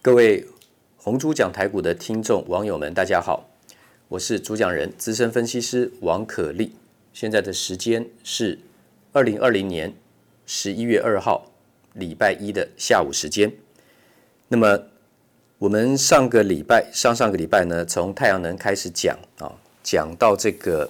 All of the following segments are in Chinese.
各位红猪讲台股的听众网友们，大家好，我是主讲人资深分析师王可立。现在的时间是二零二零年十一月二号礼拜一的下午时间。那么我们上个礼拜、上上个礼拜呢，从太阳能开始讲啊，讲到这个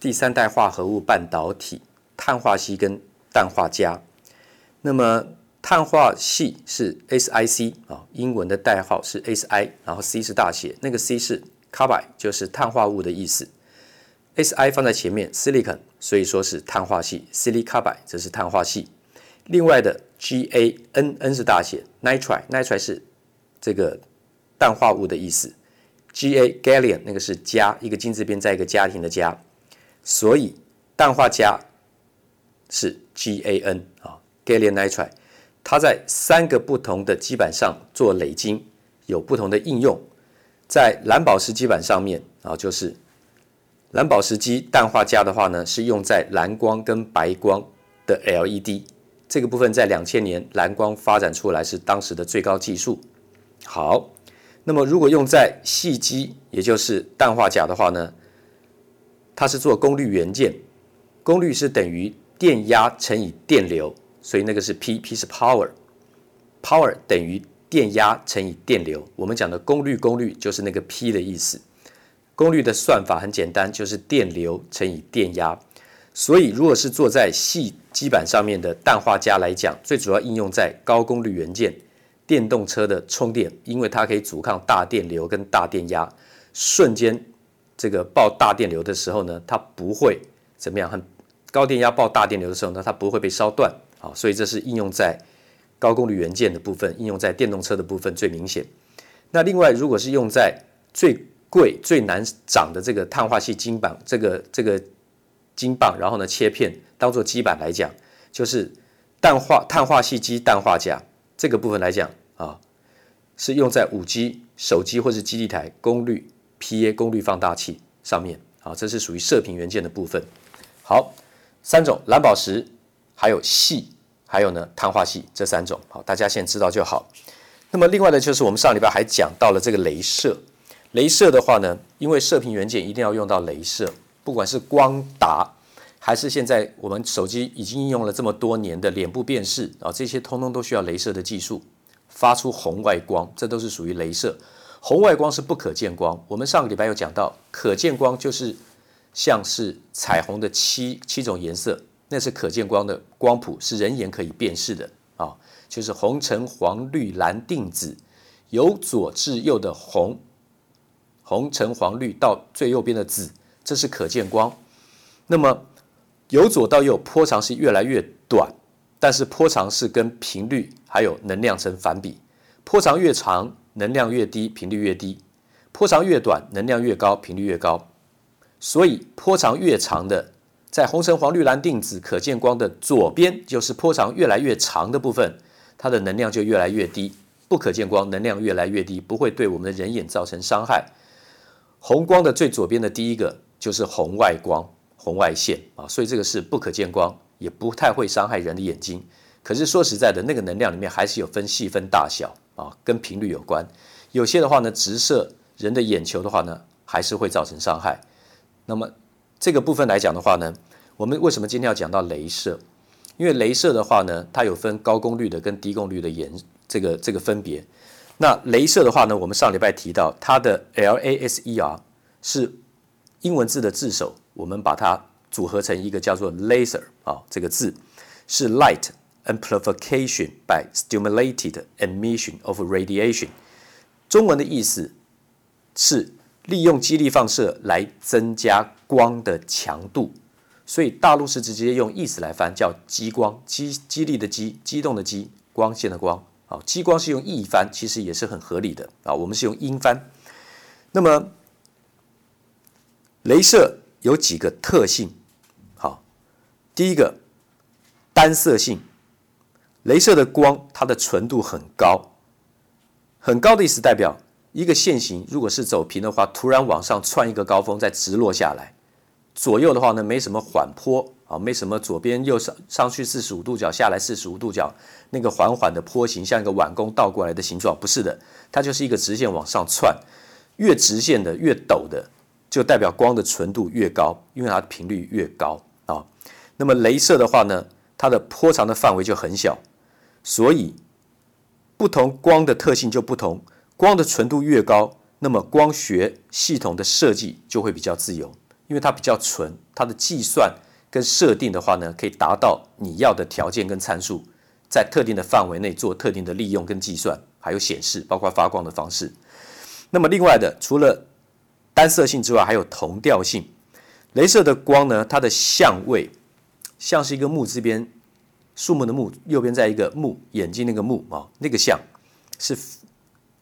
第三代化合物半导体碳化矽跟氮化镓。那么碳化系是 SiC 啊，英文的代号是 Si，然后 C 是大写，那个 C 是 carbide，就是碳化物的意思。Si 放在前面，silicon，所以说是碳化系，silicon carbide 这是碳化系。另外的 GaN，N 是大写，nitride，nitride 是这个氮化物的意思。Ga gallium 那个是家，一个金字边在一个家庭的家，所以氮化镓是 GaN 啊，gallium nitride。它在三个不同的基板上做累积，有不同的应用。在蓝宝石基板上面啊，就是蓝宝石基氮化镓的话呢，是用在蓝光跟白光的 LED 这个部分，在两千年蓝光发展出来是当时的最高技术。好，那么如果用在细基，也就是氮化镓的话呢，它是做功率元件，功率是等于电压乘以电流。所以那个是 P，P 是 power，power 等于电压乘以电流。我们讲的功率，功率就是那个 P 的意思。功率的算法很简单，就是电流乘以电压。所以如果是做在细基板上面的氮化镓来讲，最主要应用在高功率元件、电动车的充电，因为它可以阻抗大电流跟大电压，瞬间这个爆大电流的时候呢，它不会怎么样？很高电压爆大电流的时候呢，它不会被烧断。啊，所以这是应用在高功率元件的部分，应用在电动车的部分最明显。那另外，如果是用在最贵、最难长的这个碳化系晶板，这个这个晶棒，然后呢切片当做基板来讲，就是氮化碳化系基氮化镓这个部分来讲啊，是用在五 G 手机或是基地台功率 PA 功率放大器上面。啊，这是属于射频元件的部分。好，三种蓝宝石。还有细，还有呢，碳化系这三种，好，大家先知道就好。那么另外呢，就是我们上礼拜还讲到了这个镭射。镭射的话呢，因为射频元件一定要用到镭射，不管是光达，还是现在我们手机已经应用了这么多年的脸部辨识啊，这些通通都需要镭射的技术，发出红外光，这都是属于镭射。红外光是不可见光，我们上个礼拜有讲到，可见光就是像是彩虹的七七种颜色。那是可见光的光谱，是人眼可以辨识的啊，就是红、橙、黄、绿、蓝、靛、紫，由左至右的红、红、橙、黄、绿到最右边的紫，这是可见光。那么由左到右，波长是越来越短，但是波长是跟频率还有能量成反比，波长越长，能量越低，频率越低；波长越短，能量越高，频率越高。所以波长越长的。在红橙黄绿蓝靛紫可见光的左边，就是波长越来越长的部分，它的能量就越来越低。不可见光能量越来越低，不会对我们的人眼造成伤害。红光的最左边的第一个就是红外光、红外线啊，所以这个是不可见光，也不太会伤害人的眼睛。可是说实在的，那个能量里面还是有分细分大小啊，跟频率有关。有些的话呢，直射人的眼球的话呢，还是会造成伤害。那么。这个部分来讲的话呢，我们为什么今天要讲到镭射？因为镭射的话呢，它有分高功率的跟低功率的颜这个这个分别。那镭射的话呢，我们上礼拜提到它的 LASER 是英文字的字首，我们把它组合成一个叫做 laser 啊这个字，是 light amplification by stimulated emission of radiation。中文的意思是。利用激励放射来增加光的强度，所以大陆是直接用意思来翻，叫激光，激激励的激，激动的激，光线的光。好，激光是用意翻，其实也是很合理的啊。我们是用音翻。那么，镭射有几个特性？好，第一个单色性，镭射的光它的纯度很高，很高的意思代表。一个线型如果是走平的话，突然往上窜一个高峰，再直落下来，左右的话呢没什么缓坡啊，没什么左边右上上去四十五度角，下来四十五度角，那个缓缓的坡形像一个碗弓倒过来的形状，不是的，它就是一个直线往上窜，越直线的越陡的，就代表光的纯度越高，因为它的频率越高啊。那么镭射的话呢，它的波长的范围就很小，所以不同光的特性就不同，光的纯度越高，那么光学系统的设计就会比较自由，因为它比较纯，它的计算跟设定的话呢，可以达到你要的条件跟参数，在特定的范围内做特定的利用跟计算，还有显示，包括发光的方式。那么另外的，除了单色性之外，还有同调性。镭射的光呢，它的相位像是一个木字边，树木的木，右边在一个目，眼睛那个目啊，那个像是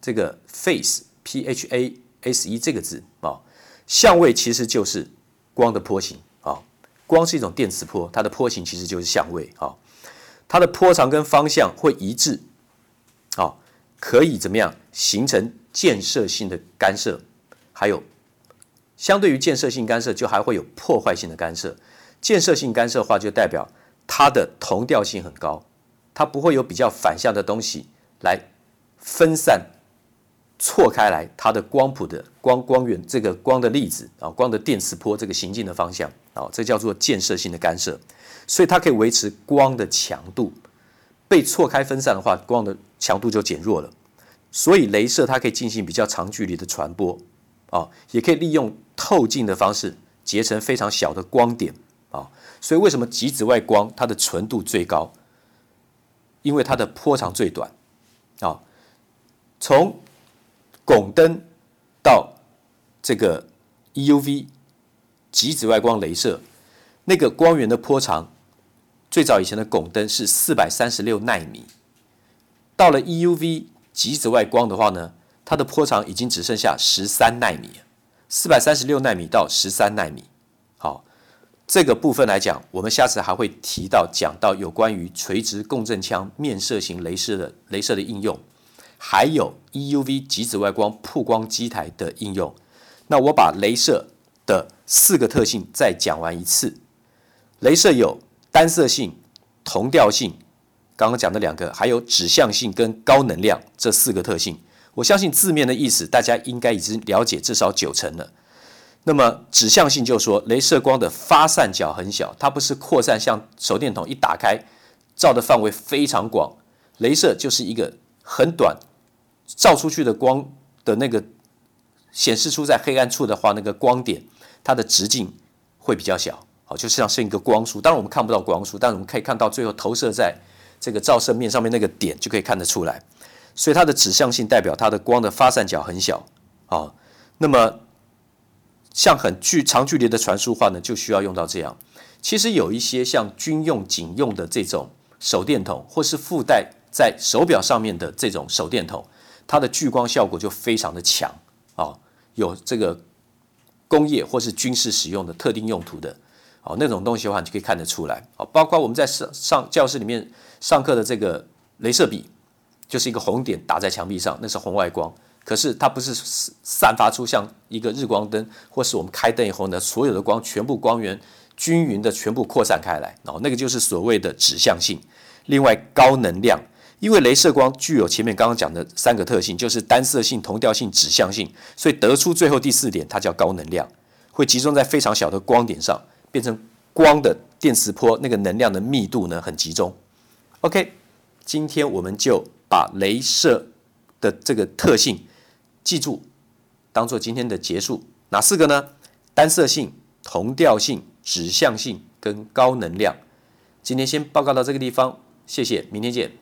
这个 phase p h a s e 这个字啊，相位其实就是光的波形啊。光是一种电磁波，它的波形其实就是相位啊。它的波长跟方向会一致啊，可以怎么样形成建设性的干涉，还有。相对于建设性干涉，就还会有破坏性的干涉。建设性干涉的话，就代表它的同调性很高，它不会有比较反向的东西来分散、错开来它的光谱的光光源，这个光的粒子啊，光的电磁波这个行进的方向啊，这叫做建设性的干涉。所以它可以维持光的强度。被错开分散的话，光的强度就减弱了。所以镭射它可以进行比较长距离的传播。啊，也可以利用透镜的方式结成非常小的光点啊，所以为什么极紫外光它的纯度最高？因为它的波长最短啊。从汞灯到这个 EUV 极紫外光镭射，那个光源的波长，最早以前的汞灯是四百三十六纳米，到了 EUV 极紫外光的话呢，它的波长已经只剩下十三纳米，四百三十六纳米到十三纳米。好，这个部分来讲，我们下次还会提到讲到有关于垂直共振腔面射型镭射的镭射的应用，还有 EUV 极紫外光曝光机台的应用。那我把镭射的四个特性再讲完一次。镭射有单色性、同调性，刚刚讲的两个，还有指向性跟高能量这四个特性。我相信字面的意思，大家应该已经了解至少九成了。那么指向性就说，镭射光的发散角很小，它不是扩散，像手电筒一打开，照的范围非常广。镭射就是一个很短，照出去的光的那个显示出在黑暗处的话，那个光点它的直径会比较小，好，就像是一个光束。当然我们看不到光束，但是我们可以看到最后投射在这个照射面上面那个点，就可以看得出来。所以它的指向性代表它的光的发散角很小啊。那么像很距长距离的传输话呢，就需要用到这样。其实有一些像军用警用的这种手电筒，或是附带在手表上面的这种手电筒，它的聚光效果就非常的强啊。有这个工业或是军事使用的特定用途的哦，那种东西的话，你就可以看得出来啊。包括我们在上上教室里面上课的这个镭射笔。就是一个红点打在墙壁上，那是红外光。可是它不是散发出像一个日光灯，或是我们开灯以后呢，所有的光全部光源均匀的全部扩散开来，然后那个就是所谓的指向性。另外高能量，因为镭射光具有前面刚刚讲的三个特性，就是单色性、同调性、指向性，所以得出最后第四点，它叫高能量，会集中在非常小的光点上，变成光的电磁波，那个能量的密度呢很集中。OK，今天我们就。把镭射的这个特性记住，当做今天的结束。哪四个呢？单色性、同调性、指向性跟高能量。今天先报告到这个地方，谢谢，明天见。